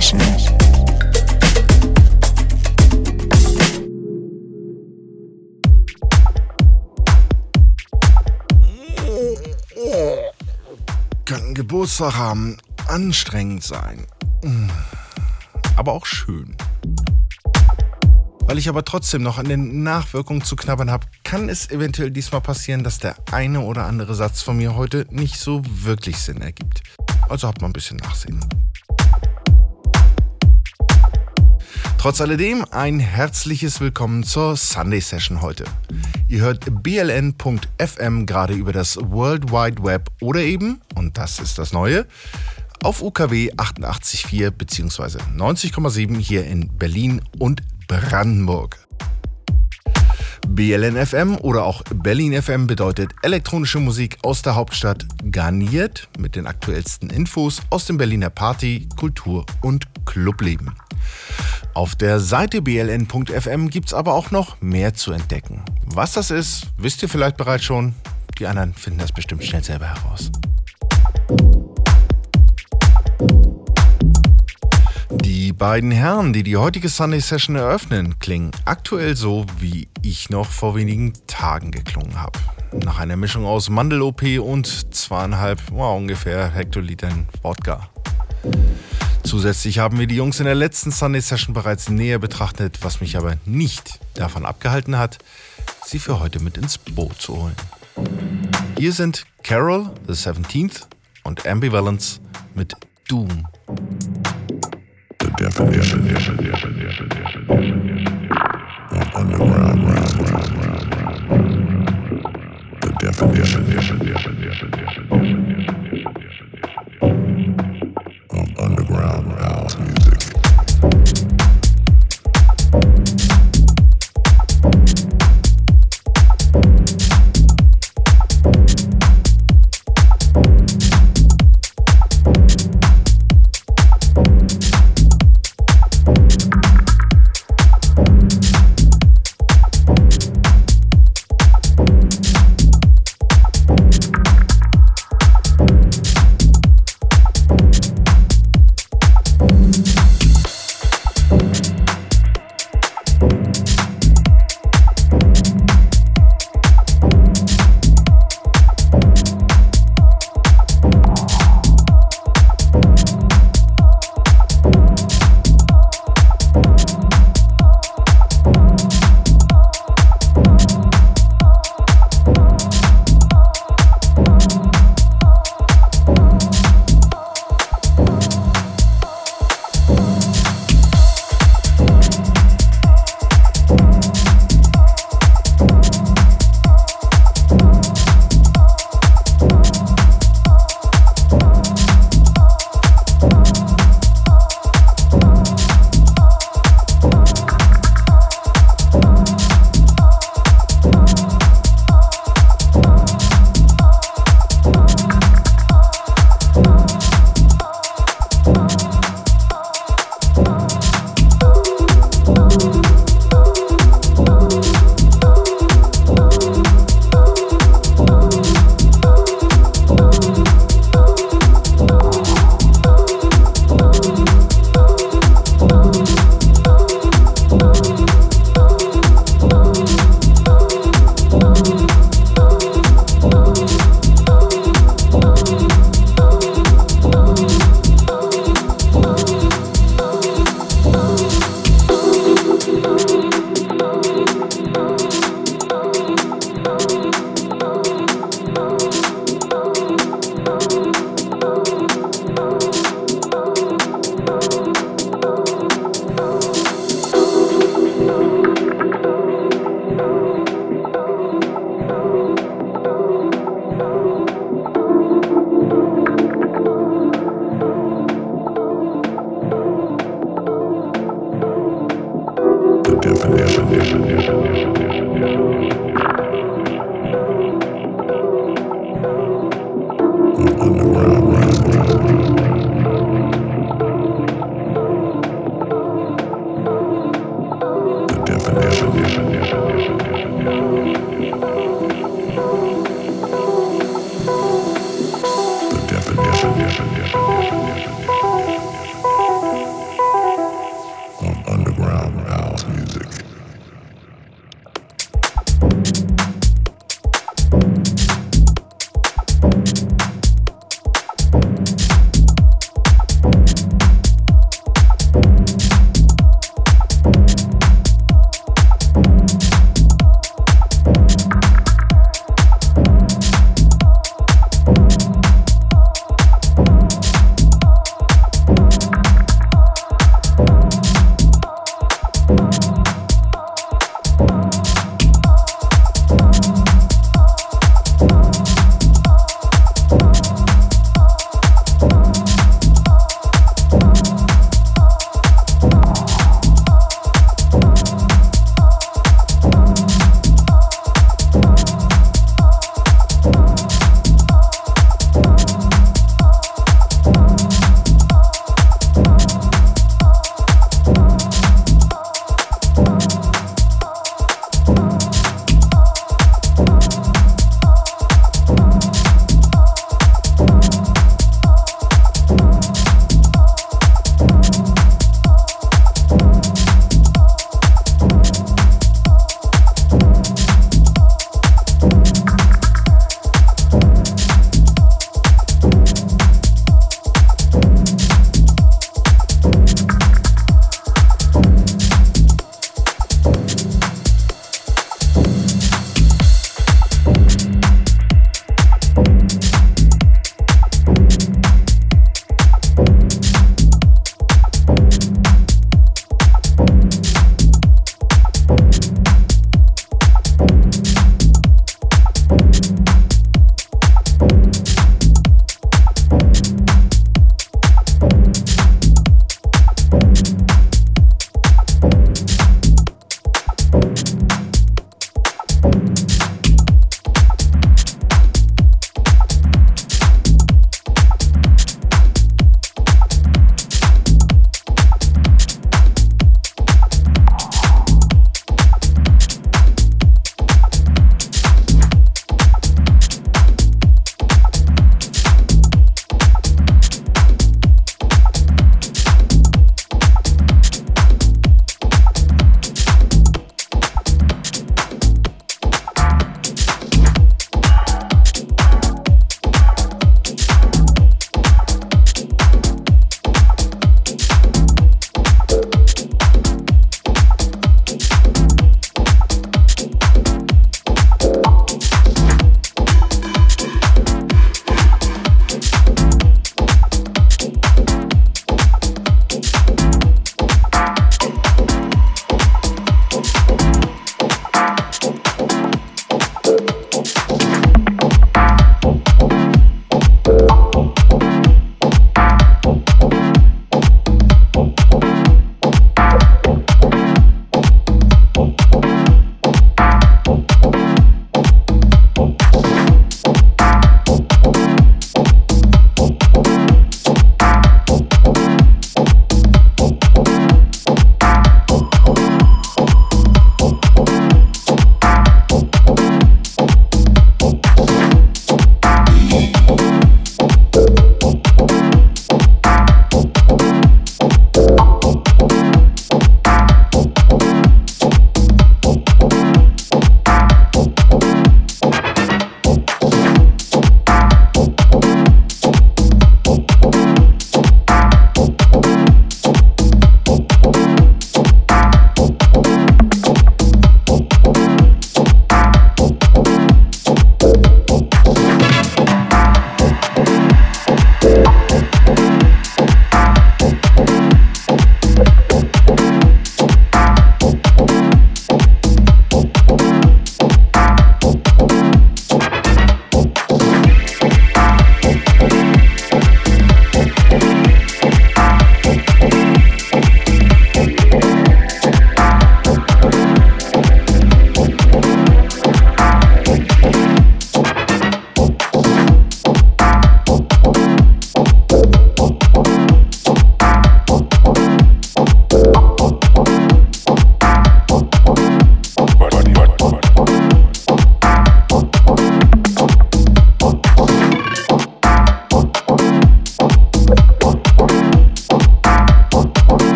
Session. Könnten Geburtstag haben, anstrengend sein. Aber auch schön. Weil ich aber trotzdem noch an den Nachwirkungen zu knabbern habe, kann es eventuell diesmal passieren, dass der eine oder andere Satz von mir heute nicht so wirklich Sinn ergibt. Also habt mal ein bisschen Nachsehen. Trotz alledem ein herzliches Willkommen zur Sunday Session heute. Ihr hört bln.fm gerade über das World Wide Web oder eben, und das ist das Neue, auf UKW 88.4 bzw. 90,7 hier in Berlin und Brandenburg. BLN FM oder auch Berlin FM bedeutet elektronische Musik aus der Hauptstadt garniert mit den aktuellsten Infos aus dem Berliner Party, Kultur und Clubleben. Auf der Seite bln.fm gibt es aber auch noch mehr zu entdecken. Was das ist, wisst ihr vielleicht bereits schon. Die anderen finden das bestimmt schnell selber heraus. Die beiden Herren, die die heutige Sunday Session eröffnen, klingen aktuell so, wie ich noch vor wenigen Tagen geklungen habe. Nach einer Mischung aus Mandel-OP und zweieinhalb, wow, ungefähr Hektolitern Wodka. Zusätzlich haben wir die Jungs in der letzten Sunday Session bereits näher betrachtet, was mich aber nicht davon abgehalten hat, sie für heute mit ins Boot zu holen. Hier sind Carol, The 17th und Ambivalence mit Doom. the definition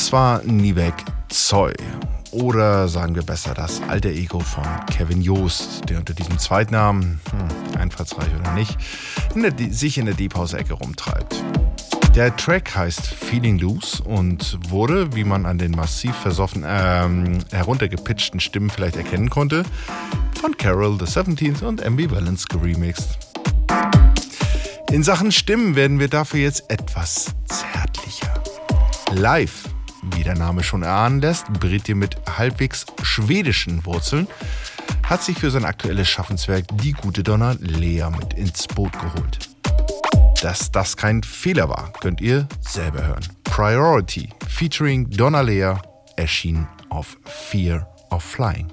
Das war Nivek Zoy. Oder sagen wir besser das alter Ego von Kevin Joost, der unter diesem Zweitnamen, hm, einfallsreich oder nicht, in der, sich in der Deep House-Ecke rumtreibt. Der Track heißt Feeling Loose und wurde, wie man an den massiv versoffen, ähm, heruntergepitchten Stimmen vielleicht erkennen konnte, von Carol, The 17th und Ambivalence geremixed. In Sachen Stimmen werden wir dafür jetzt etwas zärtlicher. Live wie der Name schon erahnen lässt, Britti mit halbwegs schwedischen Wurzeln, hat sich für sein aktuelles Schaffenswerk die gute Donna Lea mit ins Boot geholt. Dass das kein Fehler war, könnt ihr selber hören. Priority featuring Donna Lea erschien auf Fear of Flying.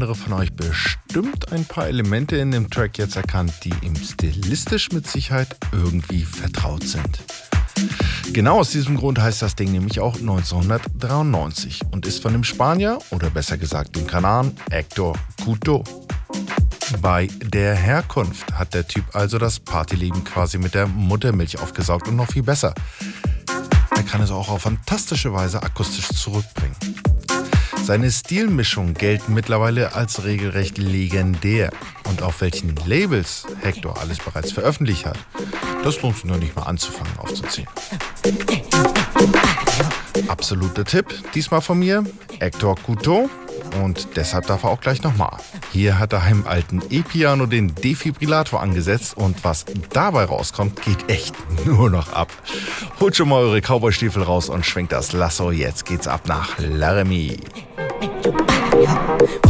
Andere von euch bestimmt ein paar Elemente in dem Track jetzt erkannt, die ihm stilistisch mit Sicherheit irgendwie vertraut sind. Genau aus diesem Grund heißt das Ding nämlich auch 1993 und ist von dem Spanier oder besser gesagt dem Kanaren Hector Couto. Bei der Herkunft hat der Typ also das Partyleben quasi mit der Muttermilch aufgesaugt und noch viel besser. Er kann es auch auf fantastische Weise akustisch zurückbringen. Seine Stilmischungen gelten mittlerweile als regelrecht legendär. Und auf welchen Labels Hector alles bereits veröffentlicht hat, das lohnt sich noch nicht mal anzufangen aufzuziehen. Absoluter Tipp, diesmal von mir, Hector Couteau. Und deshalb darf er auch gleich nochmal. Hier hat er im alten E-Piano den Defibrillator angesetzt und was dabei rauskommt, geht echt nur noch ab. Holt schon mal eure Cowboy-Stiefel raus und schwenkt das Lasso. Jetzt geht's ab nach Laramie. Yeah.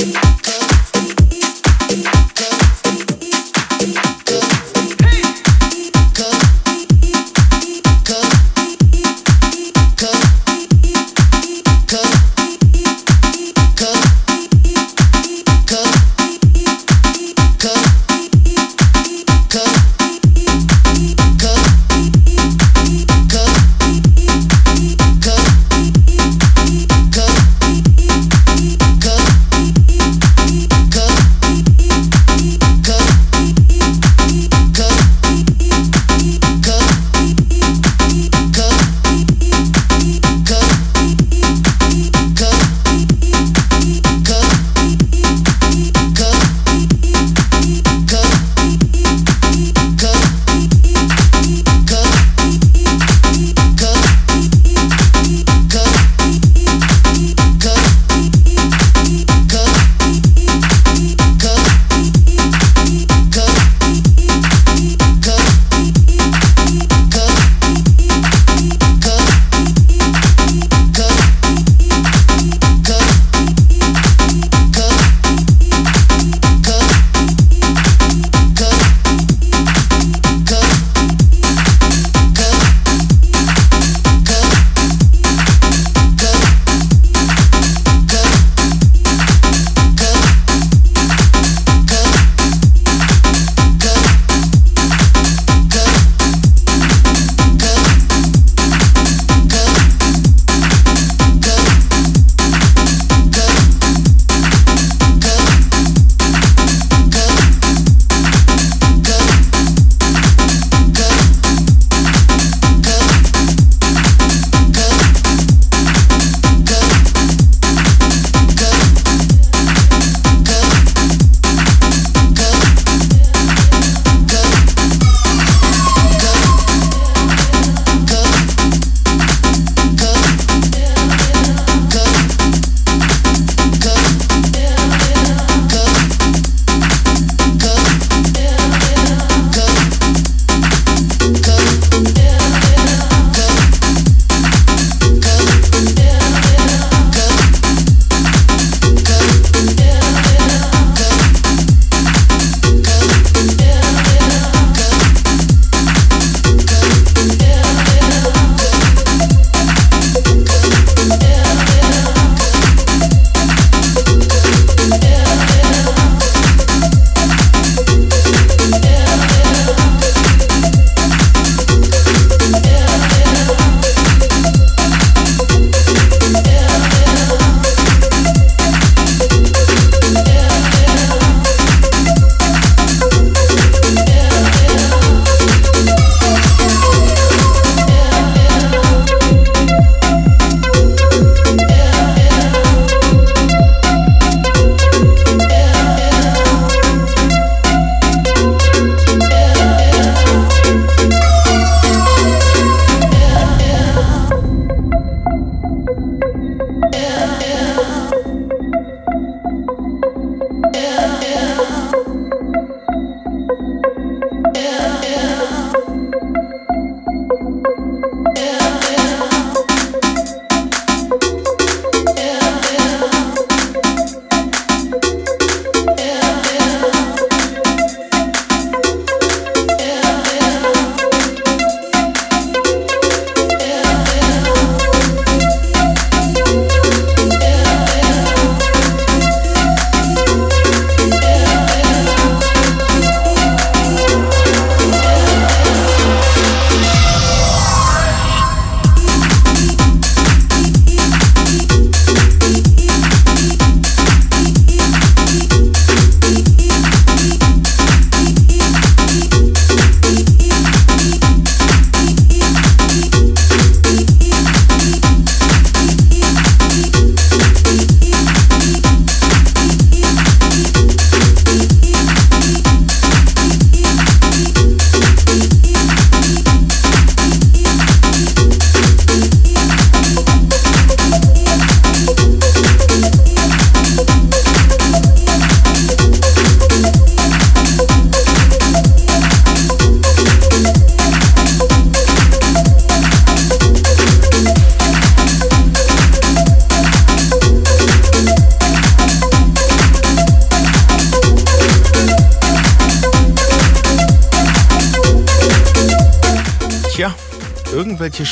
you.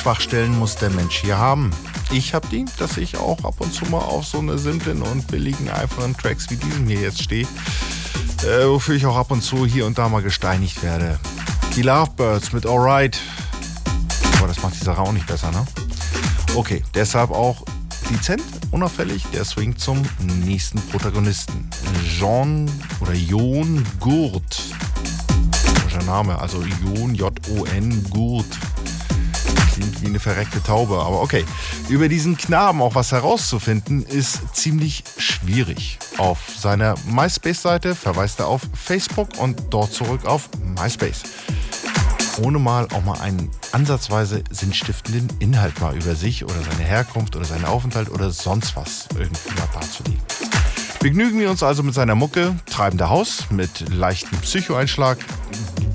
Schwachstellen muss der Mensch hier haben. Ich habe die, dass ich auch ab und zu mal auf so eine simplen und billigen, einfachen Tracks wie diesen hier jetzt stehe, äh, wofür ich auch ab und zu hier und da mal gesteinigt werde. Die Lovebirds mit Alright. Aber das macht die Sache auch nicht besser, ne? Okay, deshalb auch dezent, unauffällig, der Swing zum nächsten Protagonisten. Jean oder Jon Gurt. Name, also Jon, J-O-N, Gurt. Wie eine verreckte Taube, aber okay. Über diesen Knaben auch was herauszufinden, ist ziemlich schwierig. Auf seiner MySpace-Seite verweist er auf Facebook und dort zurück auf MySpace ohne mal auch mal einen ansatzweise sinnstiftenden Inhalt mal über sich oder seine Herkunft oder seinen Aufenthalt oder sonst was irgendwie mal darzulegen. Begnügen wir uns also mit seiner Mucke Treibender Haus mit leichtem Psychoeinschlag.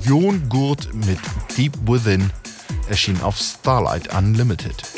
Jon Gurt mit Deep Within erschien auf Starlight Unlimited.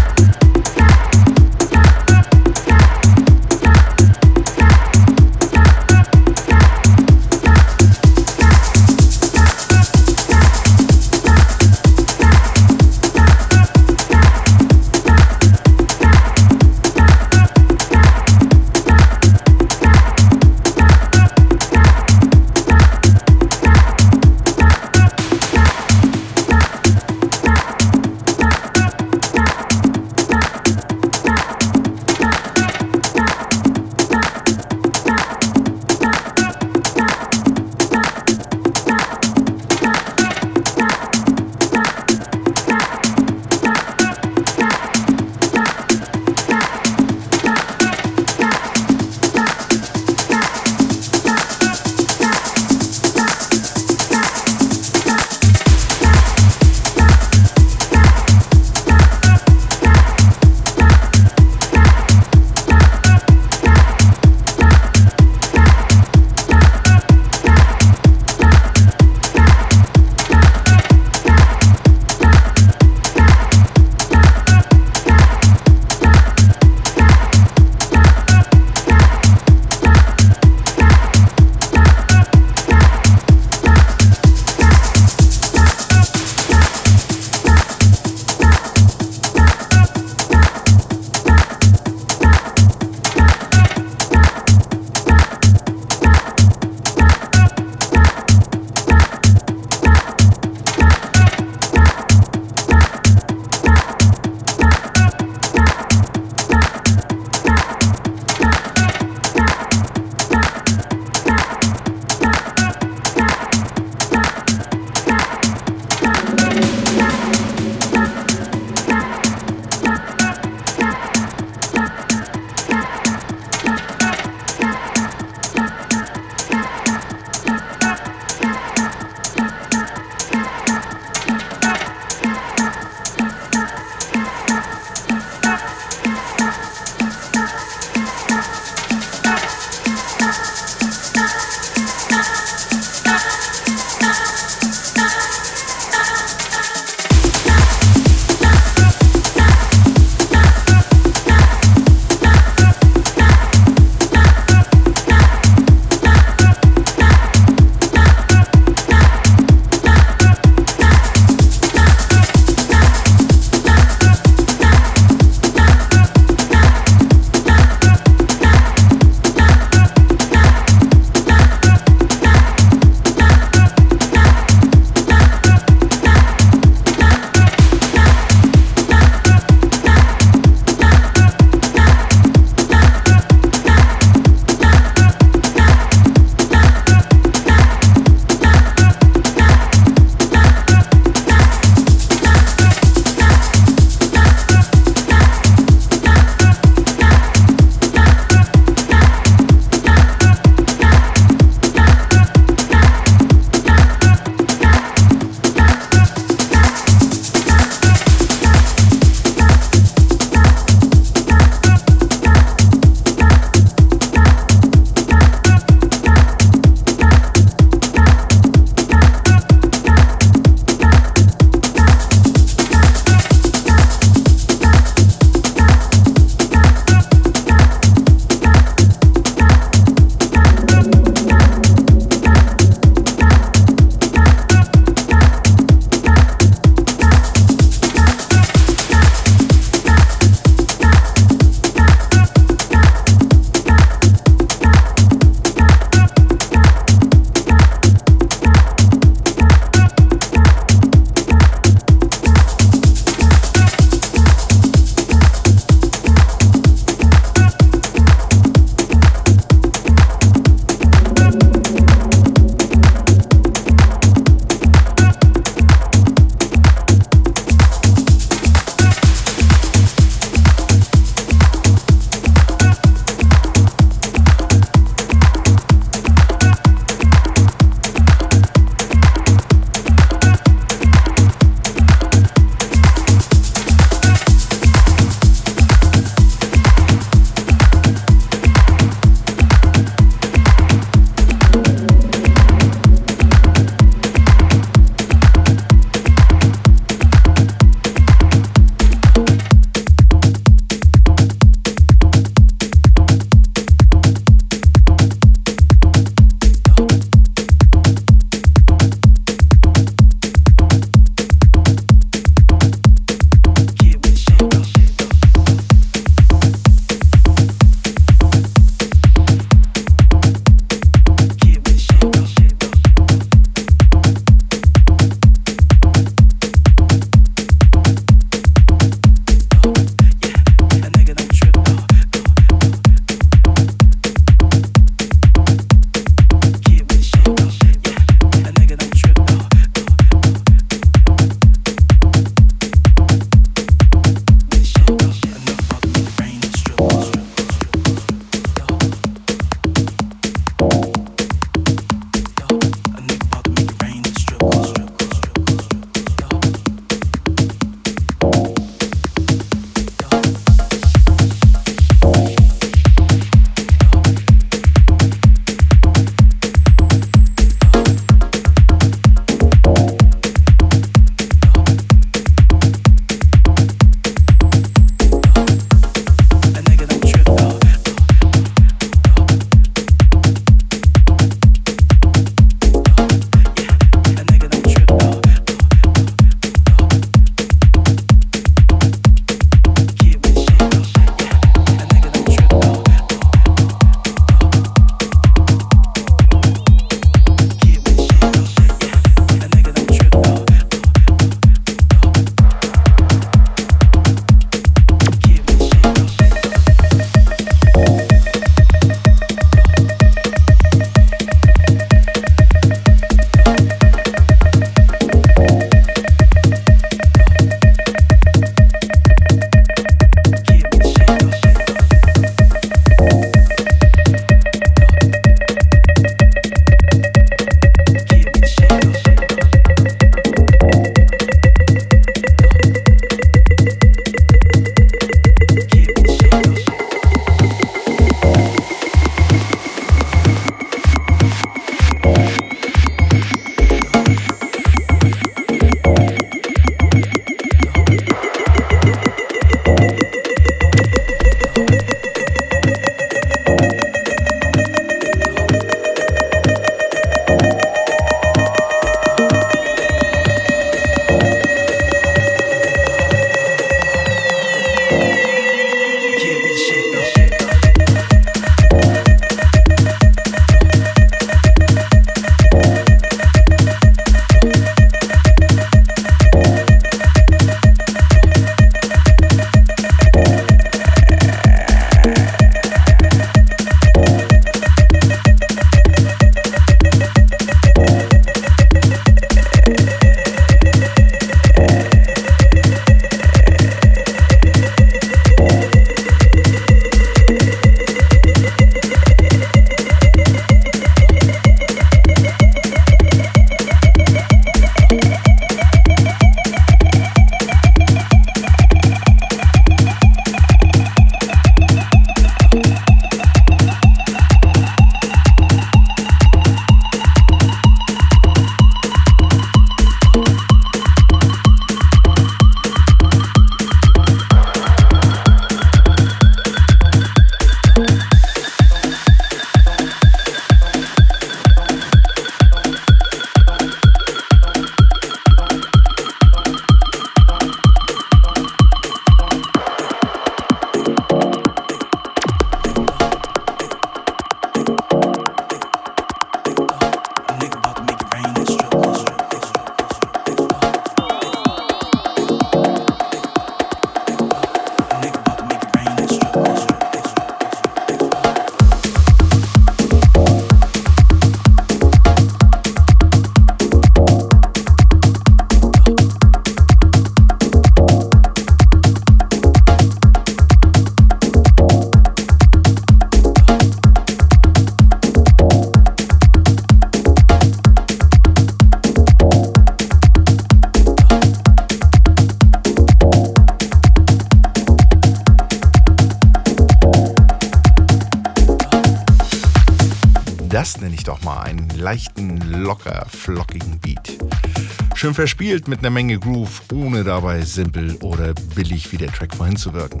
Schön verspielt mit einer Menge Groove, ohne dabei simpel oder billig wie der Track vorhin zu wirken.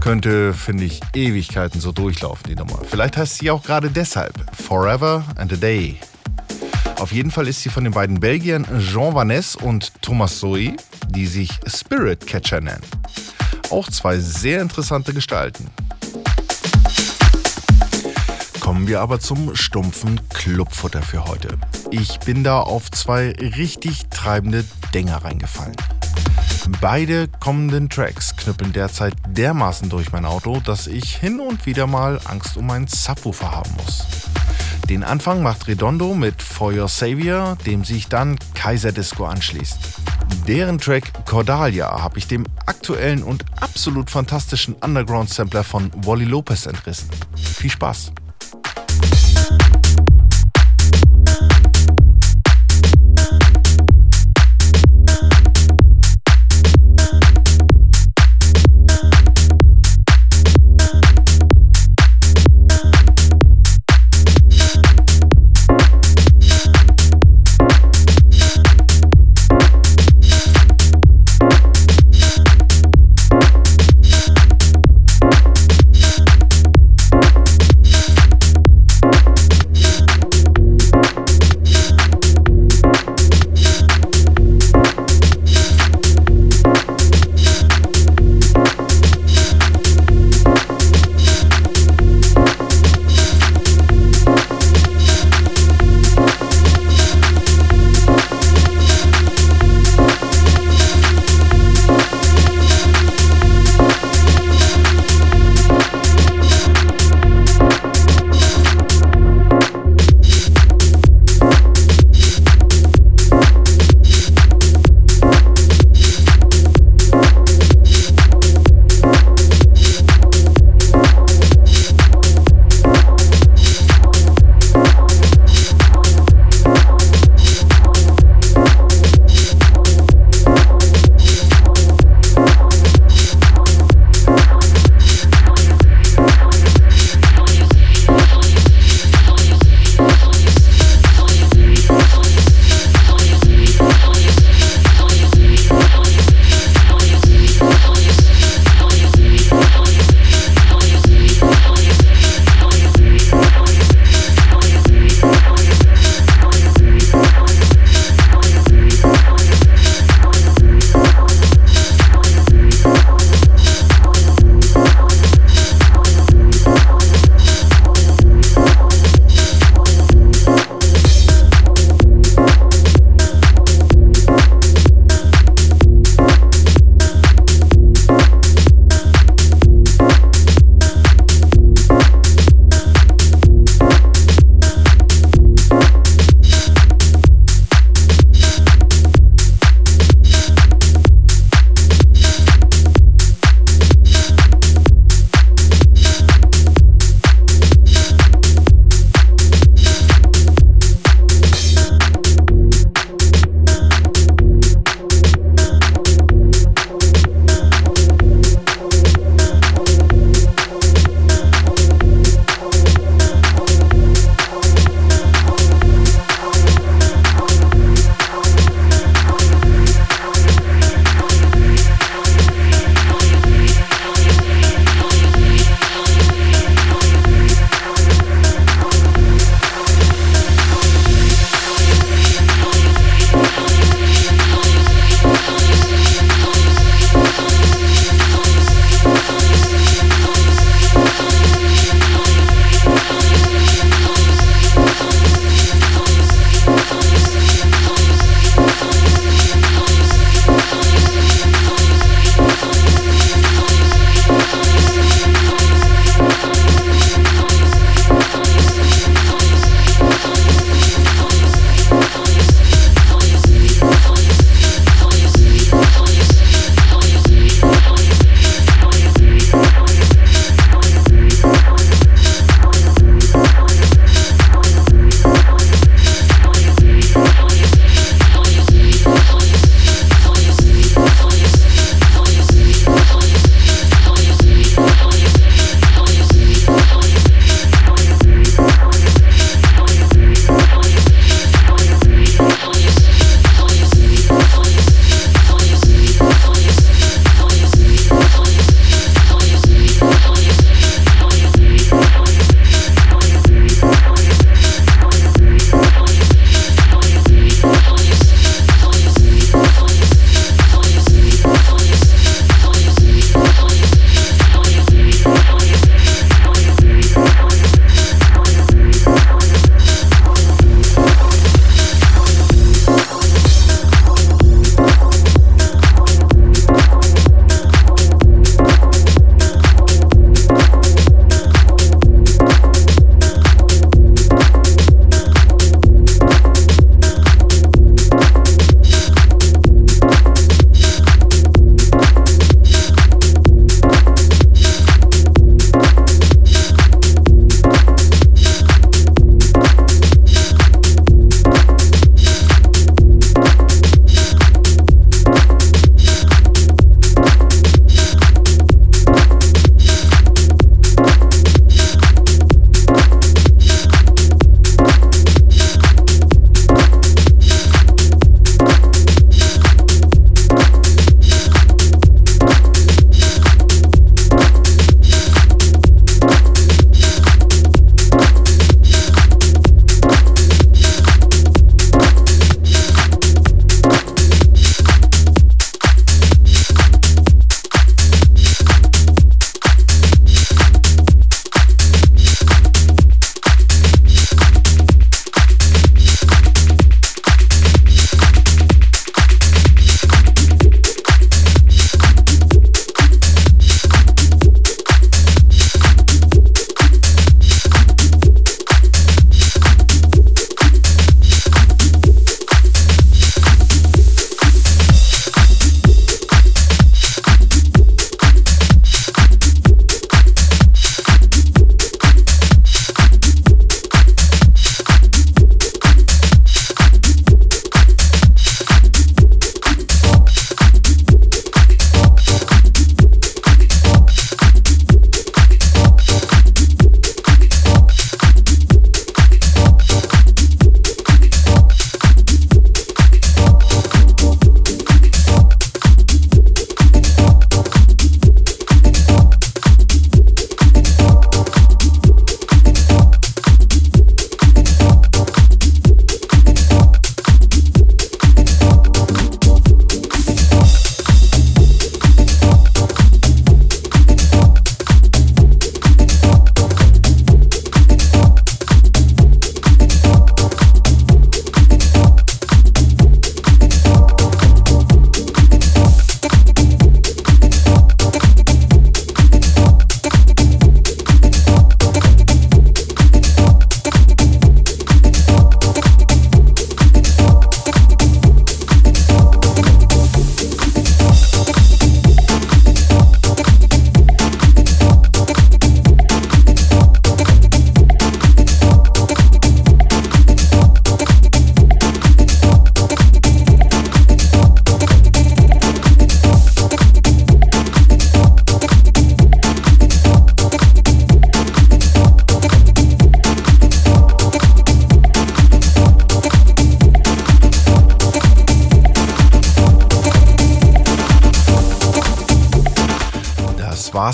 Könnte, finde ich, Ewigkeiten so durchlaufen, die Nummer. Vielleicht heißt sie auch gerade deshalb Forever and a Day. Auf jeden Fall ist sie von den beiden Belgiern Jean Vaness und Thomas Zoe, die sich Spirit Catcher nennen. Auch zwei sehr interessante Gestalten. Kommen wir aber zum stumpfen Clubfutter für heute. Ich bin da auf zwei richtig treibende Dinger reingefallen. Beide kommenden Tracks knüppeln derzeit dermaßen durch mein Auto, dass ich hin und wieder mal Angst um meinen Subwoofer haben muss. Den Anfang macht Redondo mit For Your Savior, dem sich dann Kaiser Disco anschließt. Deren Track Cordalia habe ich dem aktuellen und absolut fantastischen Underground-Sampler von Wally Lopez entrissen. Viel Spaß!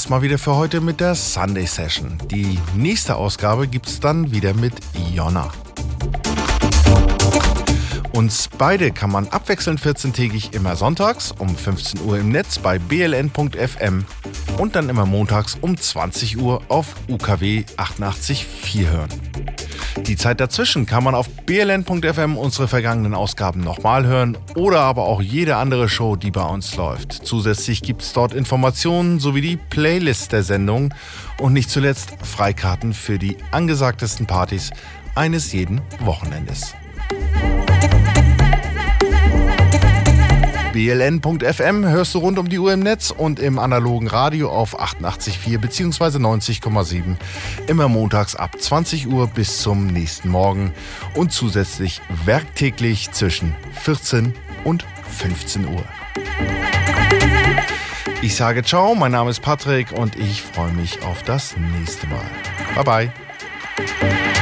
War's mal wieder für heute mit der Sunday Session. Die nächste Ausgabe gibt's dann wieder mit Jonna. Uns beide kann man abwechselnd 14-tägig immer sonntags um 15 Uhr im Netz bei bln.fm und dann immer montags um 20 Uhr auf UKW 88.4 hören. Die Zeit dazwischen kann man auf bln.fm unsere vergangenen Ausgaben nochmal hören oder aber auch jede andere Show, die bei uns läuft. Zusätzlich gibt es dort Informationen sowie die Playlist der Sendung und nicht zuletzt Freikarten für die angesagtesten Partys eines jeden Wochenendes. bln.fm hörst du rund um die Uhr im Netz und im analogen Radio auf 88.4 bzw. 90,7 immer montags ab 20 Uhr bis zum nächsten Morgen und zusätzlich werktäglich zwischen 14 und 15 Uhr. Ich sage ciao, mein Name ist Patrick und ich freue mich auf das nächste Mal. Bye bye.